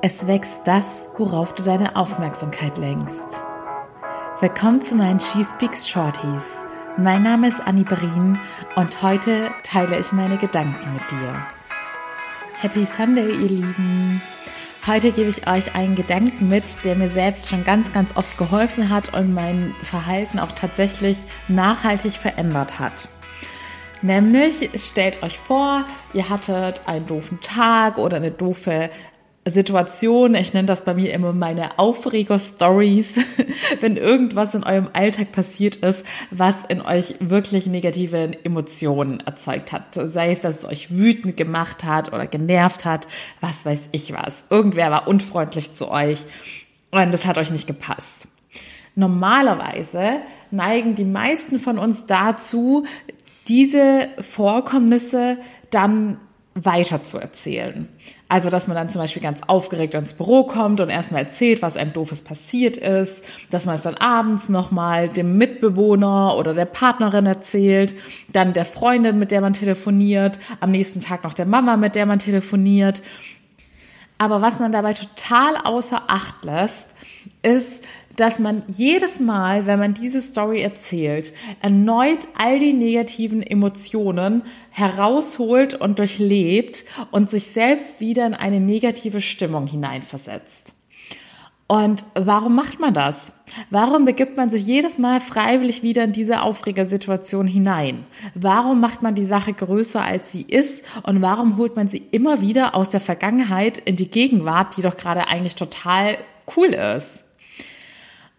Es wächst das, worauf du deine Aufmerksamkeit lenkst. Willkommen zu meinen She Speaks Shorties. Mein Name ist Annie Berin und heute teile ich meine Gedanken mit dir. Happy Sunday, ihr Lieben! Heute gebe ich euch einen Gedanken mit, der mir selbst schon ganz, ganz oft geholfen hat und mein Verhalten auch tatsächlich nachhaltig verändert hat. Nämlich stellt euch vor, ihr hattet einen doofen Tag oder eine doofe Situation, ich nenne das bei mir immer meine Aufreger-Stories, wenn irgendwas in eurem Alltag passiert ist, was in euch wirklich negative Emotionen erzeugt hat. Sei es, dass es euch wütend gemacht hat oder genervt hat, was weiß ich was. Irgendwer war unfreundlich zu euch und das hat euch nicht gepasst. Normalerweise neigen die meisten von uns dazu, diese Vorkommnisse dann weiter zu erzählen. Also, dass man dann zum Beispiel ganz aufgeregt ins Büro kommt und erstmal erzählt, was einem doofes passiert ist, dass man es dann abends nochmal dem Mitbewohner oder der Partnerin erzählt, dann der Freundin, mit der man telefoniert, am nächsten Tag noch der Mama, mit der man telefoniert. Aber was man dabei total außer Acht lässt, ist, dass man jedes Mal, wenn man diese Story erzählt, erneut all die negativen Emotionen herausholt und durchlebt und sich selbst wieder in eine negative Stimmung hineinversetzt. Und warum macht man das? Warum begibt man sich jedes Mal freiwillig wieder in diese Aufregersituation hinein? Warum macht man die Sache größer, als sie ist? Und warum holt man sie immer wieder aus der Vergangenheit in die Gegenwart, die doch gerade eigentlich total cool ist?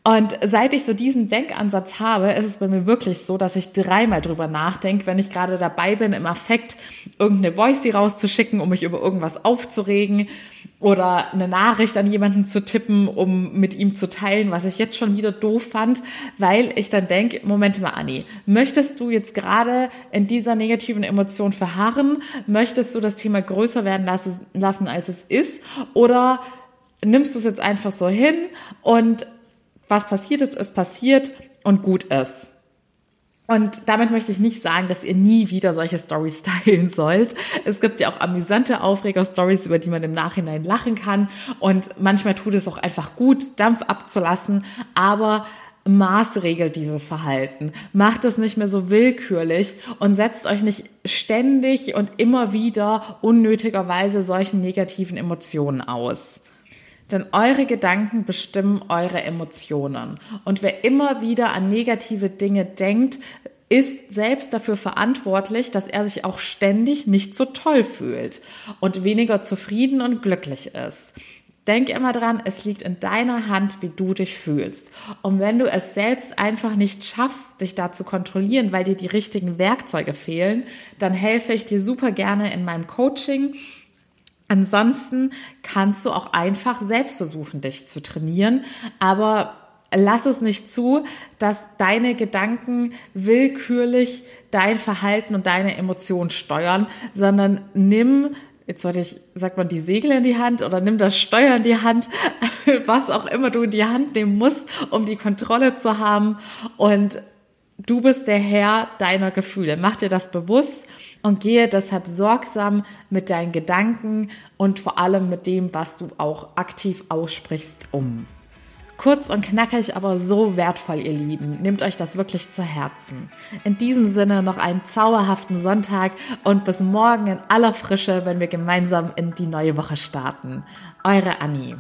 Und seit ich so diesen Denkansatz habe, ist es bei mir wirklich so, dass ich dreimal drüber nachdenke, wenn ich gerade dabei bin, im Affekt irgendeine Voice rauszuschicken, um mich über irgendwas aufzuregen oder eine Nachricht an jemanden zu tippen, um mit ihm zu teilen, was ich jetzt schon wieder doof fand, weil ich dann denke, Moment mal, Anni, möchtest du jetzt gerade in dieser negativen Emotion verharren? Möchtest du das Thema größer werden lassen, als es ist? Oder nimmst du es jetzt einfach so hin und was passiert ist, ist passiert und gut ist. Und damit möchte ich nicht sagen, dass ihr nie wieder solche Stories teilen sollt. Es gibt ja auch amüsante Aufreger-Stories, über die man im Nachhinein lachen kann. Und manchmal tut es auch einfach gut, Dampf abzulassen. Aber Maß regelt dieses Verhalten. Macht es nicht mehr so willkürlich und setzt euch nicht ständig und immer wieder unnötigerweise solchen negativen Emotionen aus. Denn eure Gedanken bestimmen eure Emotionen. Und wer immer wieder an negative Dinge denkt, ist selbst dafür verantwortlich, dass er sich auch ständig nicht so toll fühlt und weniger zufrieden und glücklich ist. Denk immer dran, es liegt in deiner Hand, wie du dich fühlst. Und wenn du es selbst einfach nicht schaffst, dich da zu kontrollieren, weil dir die richtigen Werkzeuge fehlen, dann helfe ich dir super gerne in meinem Coaching Ansonsten kannst du auch einfach selbst versuchen, dich zu trainieren, aber lass es nicht zu, dass deine Gedanken willkürlich dein Verhalten und deine Emotionen steuern, sondern nimm jetzt sollte ich, sagt man, die Segel in die Hand oder nimm das Steuer in die Hand, was auch immer du in die Hand nehmen musst, um die Kontrolle zu haben. Und du bist der Herr deiner Gefühle. Mach dir das bewusst und gehe deshalb sorgsam mit deinen Gedanken und vor allem mit dem, was du auch aktiv aussprichst, um. Kurz und knackig, aber so wertvoll, ihr Lieben. Nehmt euch das wirklich zu Herzen. In diesem Sinne noch einen zauberhaften Sonntag und bis morgen in aller Frische, wenn wir gemeinsam in die neue Woche starten. Eure Annie.